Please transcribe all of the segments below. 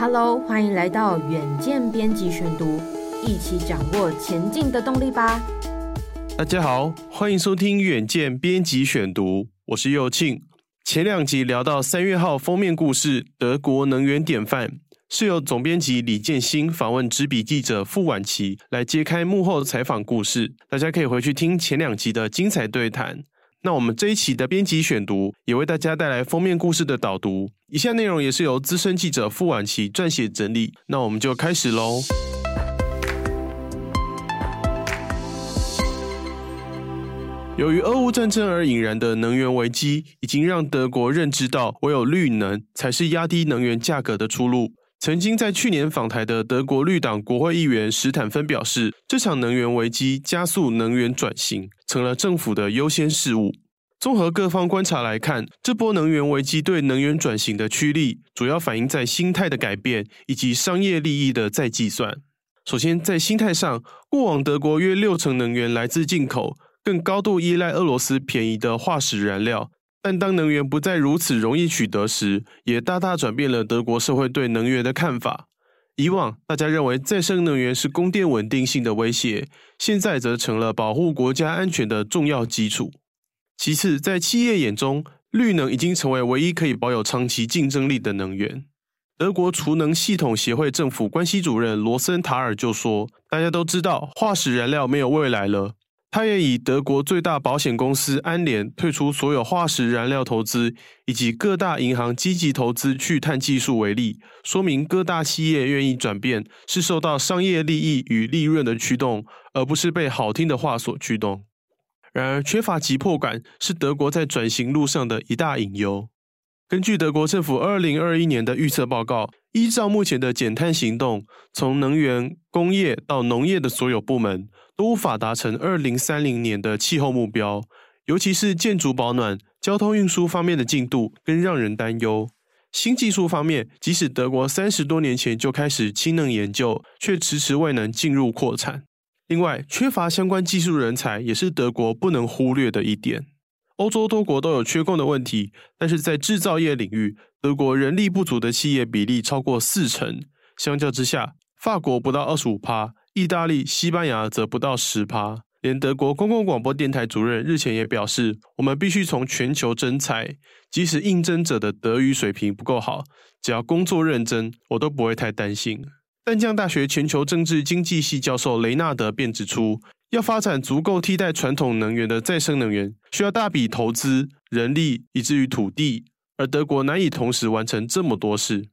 Hello，欢迎来到远见编辑选读，一起掌握前进的动力吧。大家好，欢迎收听远见编辑选读，我是右庆。前两集聊到三月号封面故事，德国能源典范，是由总编辑李建新访问执笔记者傅婉琪来揭开幕后采访故事。大家可以回去听前两集的精彩对谈。那我们这一期的编辑选读也为大家带来封面故事的导读，以下内容也是由资深记者傅婉琪撰写整理。那我们就开始喽。由于俄乌战争而引燃的能源危机，已经让德国认知到唯有绿能才是压低能源价格的出路。曾经在去年访台的德国绿党国会议员史坦芬表示，这场能源危机加速能源转型，成了政府的优先事务。综合各方观察来看，这波能源危机对能源转型的驱力，主要反映在心态的改变以及商业利益的再计算。首先，在心态上，过往德国约六成能源来自进口，更高度依赖俄罗斯便宜的化石燃料。但当能源不再如此容易取得时，也大大转变了德国社会对能源的看法。以往大家认为再生能源是供电稳定性的威胁，现在则成了保护国家安全的重要基础。其次，在企业眼中，绿能已经成为唯一可以保有长期竞争力的能源。德国储能系统协会政府关系主任罗森塔尔就说：“大家都知道，化石燃料没有未来了。”他也以德国最大保险公司安联退出所有化石燃料投资，以及各大银行积极投资去碳技术为例，说明各大企业愿意转变是受到商业利益与利润的驱动，而不是被好听的话所驱动。然而，缺乏急迫感是德国在转型路上的一大隐忧。根据德国政府二零二一年的预测报告，依照目前的减碳行动，从能源、工业到农业的所有部门。都无法达成二零三零年的气候目标，尤其是建筑保暖、交通运输方面的进度更让人担忧。新技术方面，即使德国三十多年前就开始氢能研究，却迟迟未能进入扩产。另外，缺乏相关技术人才也是德国不能忽略的一点。欧洲多国都有缺工的问题，但是在制造业领域，德国人力不足的企业比例超过四成，相较之下，法国不到二十五趴。意大利、西班牙则不到十趴，连德国公共广播电台主任日前也表示，我们必须从全球征才，即使应征者的德语水平不够好，只要工作认真，我都不会太担心。淡江大学全球政治经济系教授雷纳德便指出，要发展足够替代传统能源的再生能源，需要大笔投资、人力以至于土地，而德国难以同时完成这么多事。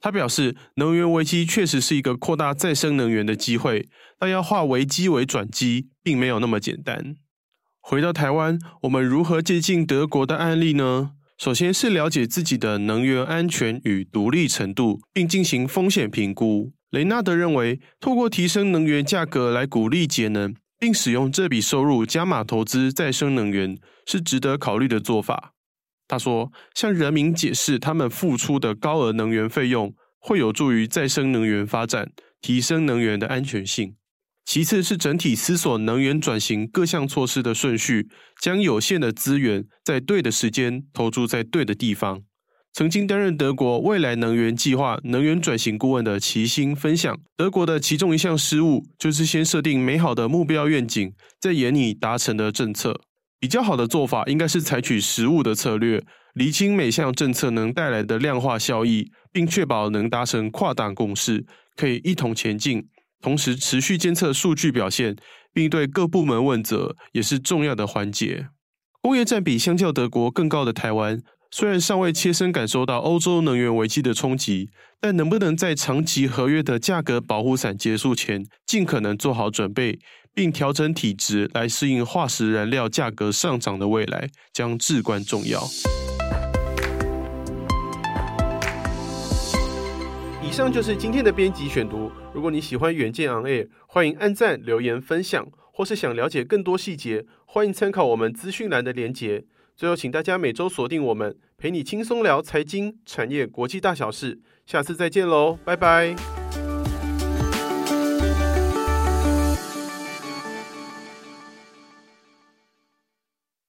他表示，能源危机确实是一个扩大再生能源的机会，但要化危机为转机，并没有那么简单。回到台湾，我们如何借鉴德国的案例呢？首先是了解自己的能源安全与独立程度，并进行风险评估。雷纳德认为，透过提升能源价格来鼓励节能，并使用这笔收入加码投资再生能源，是值得考虑的做法。他说：“向人民解释他们付出的高额能源费用会有助于再生能源发展，提升能源的安全性。其次是整体思索能源转型各项措施的顺序，将有限的资源在对的时间投注在对的地方。”曾经担任德国未来能源计划能源转型顾问的齐星分享，德国的其中一项失误就是先设定美好的目标愿景，再研拟达成的政策。比较好的做法应该是采取实务的策略，厘清每项政策能带来的量化效益，并确保能达成跨党共识，可以一同前进。同时，持续监测数据表现，并对各部门问责，也是重要的环节。工业占比相较德国更高的台湾，虽然尚未切身感受到欧洲能源危机的冲击，但能不能在长期合约的价格保护伞结束前，尽可能做好准备？并调整体质来适应化石燃料价格上涨的未来，将至关重要。以上就是今天的编辑选读。如果你喜欢远见 On Air，欢迎按赞、留言、分享，或是想了解更多细节，欢迎参考我们资讯栏的连结。最后，请大家每周锁定我们，陪你轻松聊财经、产业、国际大小事。下次再见喽，拜拜。